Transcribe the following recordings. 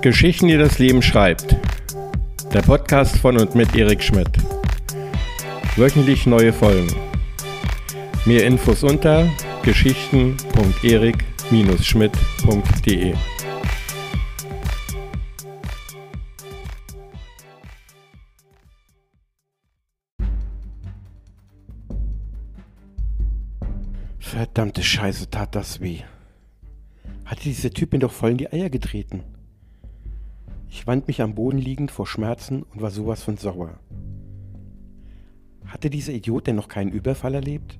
Geschichten, die das Leben schreibt. Der Podcast von und mit Erik Schmidt. Wöchentlich neue Folgen. Mehr Infos unter geschichten.erik-schmidt.de. Verdammte Scheiße, tat das weh. Hatte dieser Typ mir doch voll in die Eier getreten. Ich wand mich am Boden liegend vor Schmerzen und war sowas von sauer. Hatte dieser Idiot denn noch keinen Überfall erlebt?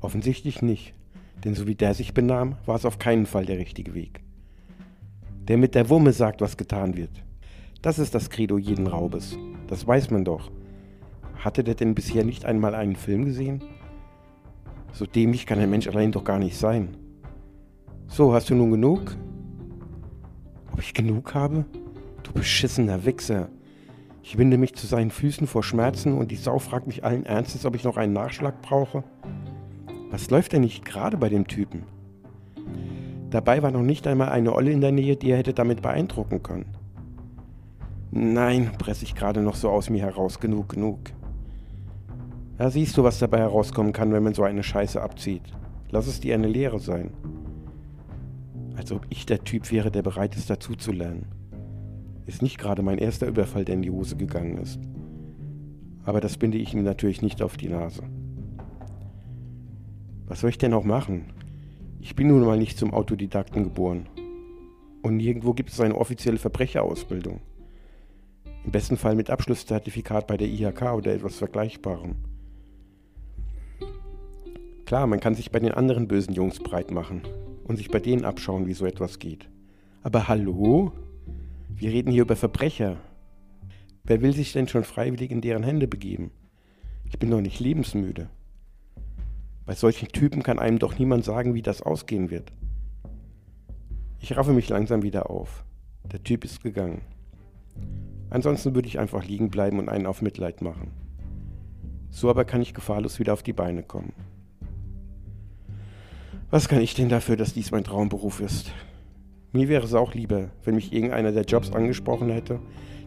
Offensichtlich nicht, denn so wie der sich benahm, war es auf keinen Fall der richtige Weg. Der mit der Wumme sagt, was getan wird. Das ist das Credo jeden Raubes. Das weiß man doch. Hatte der denn bisher nicht einmal einen Film gesehen? So dämlich kann ein Mensch allein doch gar nicht sein. So, hast du nun genug? Ob ich genug habe? Du beschissener Wichser. Ich winde mich zu seinen Füßen vor Schmerzen und die Sau fragt mich allen Ernstes, ob ich noch einen Nachschlag brauche. Was läuft denn nicht gerade bei dem Typen? Dabei war noch nicht einmal eine Olle in der Nähe, die er hätte damit beeindrucken können. Nein, presse ich gerade noch so aus mir heraus. Genug, genug. Da siehst du, was dabei herauskommen kann, wenn man so eine Scheiße abzieht. Lass es dir eine Lehre sein als ob ich der Typ wäre, der bereit ist, dazu zu lernen. Ist nicht gerade mein erster Überfall, der in die Hose gegangen ist. Aber das binde ich ihm natürlich nicht auf die Nase. Was soll ich denn auch machen? Ich bin nun mal nicht zum Autodidakten geboren. Und nirgendwo gibt es eine offizielle Verbrecherausbildung. Im besten Fall mit Abschlusszertifikat bei der IHK oder etwas Vergleichbarem. Klar, man kann sich bei den anderen bösen Jungs breit machen, und sich bei denen abschauen, wie so etwas geht. Aber hallo? Wir reden hier über Verbrecher. Wer will sich denn schon freiwillig in deren Hände begeben? Ich bin doch nicht lebensmüde. Bei solchen Typen kann einem doch niemand sagen, wie das ausgehen wird. Ich raffe mich langsam wieder auf. Der Typ ist gegangen. Ansonsten würde ich einfach liegen bleiben und einen auf Mitleid machen. So aber kann ich gefahrlos wieder auf die Beine kommen. Was kann ich denn dafür, dass dies mein Traumberuf ist? Mir wäre es auch lieber, wenn mich irgendeiner der Jobs angesprochen hätte,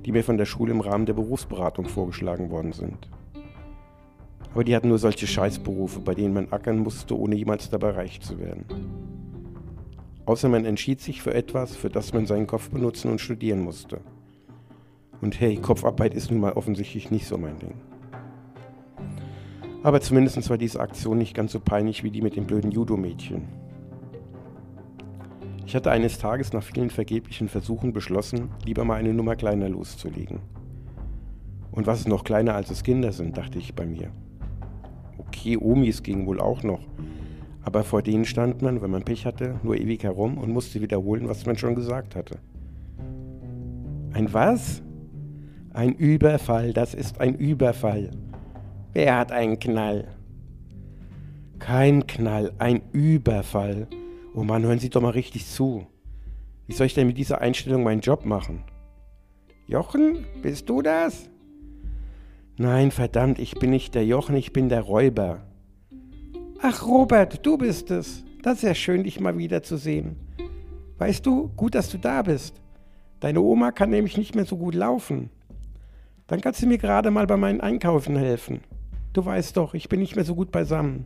die mir von der Schule im Rahmen der Berufsberatung vorgeschlagen worden sind. Aber die hatten nur solche Scheißberufe, bei denen man ackern musste, ohne jemals dabei reich zu werden. Außer man entschied sich für etwas, für das man seinen Kopf benutzen und studieren musste. Und hey, Kopfarbeit ist nun mal offensichtlich nicht so mein Ding. Aber zumindest war diese Aktion nicht ganz so peinlich wie die mit dem blöden Judo-Mädchen. Ich hatte eines Tages nach vielen vergeblichen Versuchen beschlossen, lieber mal eine Nummer kleiner loszulegen. Und was ist noch kleiner als es Kinder sind, dachte ich bei mir. Okay, Omis gingen wohl auch noch, aber vor denen stand man, wenn man Pech hatte, nur ewig herum und musste wiederholen, was man schon gesagt hatte. Ein was? Ein Überfall, das ist ein Überfall. Wer hat einen Knall? Kein Knall, ein Überfall. Oh Mann, hören Sie doch mal richtig zu. Wie soll ich denn mit dieser Einstellung meinen Job machen? Jochen, bist du das? Nein, verdammt, ich bin nicht der Jochen, ich bin der Räuber. Ach, Robert, du bist es. Das ist ja schön, dich mal wiederzusehen. Weißt du, gut, dass du da bist. Deine Oma kann nämlich nicht mehr so gut laufen. Dann kannst du mir gerade mal bei meinen Einkaufen helfen. Du weißt doch, ich bin nicht mehr so gut beisammen.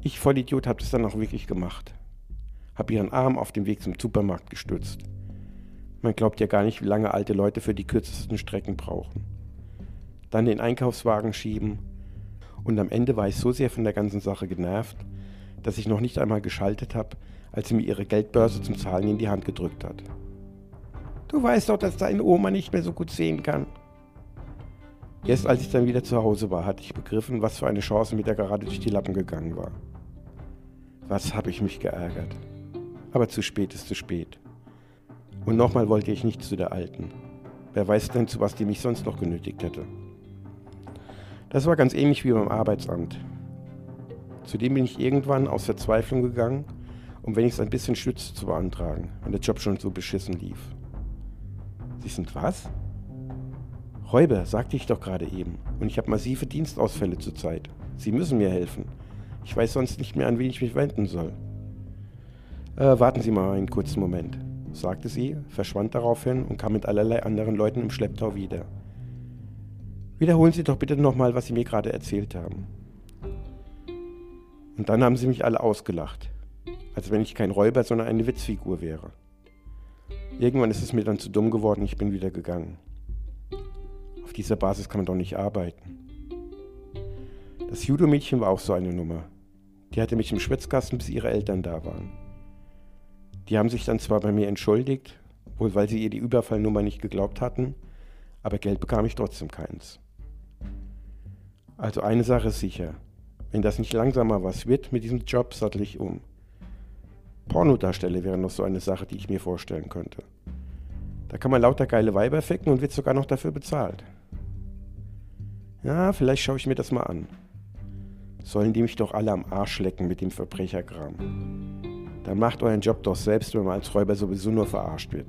Ich Vollidiot hab es dann auch wirklich gemacht. Hab ihren Arm auf dem Weg zum Supermarkt gestützt. Man glaubt ja gar nicht, wie lange alte Leute für die kürzesten Strecken brauchen. Dann den Einkaufswagen schieben. Und am Ende war ich so sehr von der ganzen Sache genervt, dass ich noch nicht einmal geschaltet habe, als sie mir ihre Geldbörse zum Zahlen in die Hand gedrückt hat. Du weißt doch, dass deine Oma nicht mehr so gut sehen kann. Erst als ich dann wieder zu Hause war, hatte ich begriffen, was für eine Chance mir da gerade durch die Lappen gegangen war. Was habe ich mich geärgert. Aber zu spät ist zu spät. Und nochmal wollte ich nicht zu der Alten. Wer weiß denn, zu was die mich sonst noch genötigt hätte. Das war ganz ähnlich wie beim Arbeitsamt. Zudem bin ich irgendwann aus Verzweiflung gegangen, um wenigstens ein bisschen Stütze zu beantragen, wenn der Job schon so beschissen lief. Sie sind was? Räuber, sagte ich doch gerade eben. Und ich habe massive Dienstausfälle zurzeit. Sie müssen mir helfen. Ich weiß sonst nicht mehr, an wen ich mich wenden soll. Äh, warten Sie mal einen kurzen Moment, sagte sie, verschwand daraufhin und kam mit allerlei anderen Leuten im Schlepptau wieder. Wiederholen Sie doch bitte nochmal, was Sie mir gerade erzählt haben. Und dann haben sie mich alle ausgelacht, als wenn ich kein Räuber, sondern eine Witzfigur wäre. Irgendwann ist es mir dann zu dumm geworden, ich bin wieder gegangen. Auf dieser Basis kann man doch nicht arbeiten. Das Judo-Mädchen war auch so eine Nummer. Die hatte mich im Schwitzkasten, bis ihre Eltern da waren. Die haben sich dann zwar bei mir entschuldigt, wohl weil sie ihr die Überfallnummer nicht geglaubt hatten, aber Geld bekam ich trotzdem keins. Also eine Sache ist sicher. Wenn das nicht langsamer was wird mit diesem Job, sattel ich um. Pornodarsteller wäre noch so eine Sache, die ich mir vorstellen könnte. Da kann man lauter geile Weiber ficken und wird sogar noch dafür bezahlt. Ja, vielleicht schaue ich mir das mal an. Sollen die mich doch alle am Arsch lecken mit dem Verbrecherkram. Dann macht euren Job doch selbst, wenn man als Räuber sowieso nur verarscht wird.